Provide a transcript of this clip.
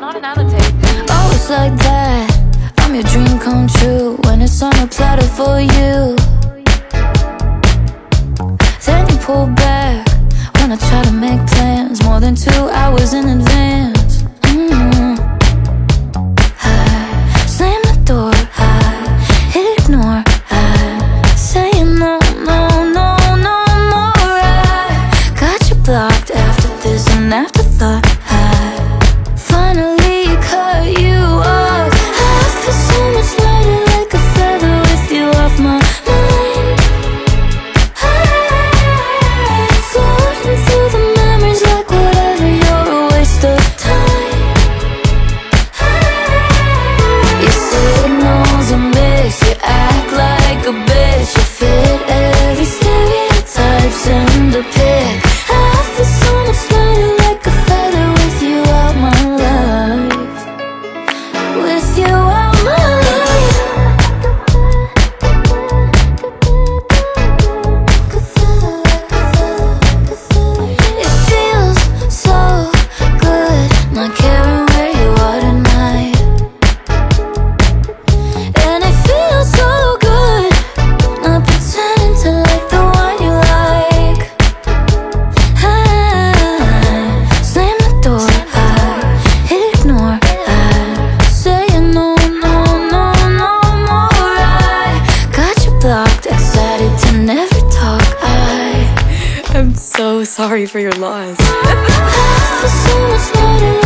Not another tape. Always like that. I'm your dream come true. When it's on a platter for you, then you pull back. so sorry for your loss.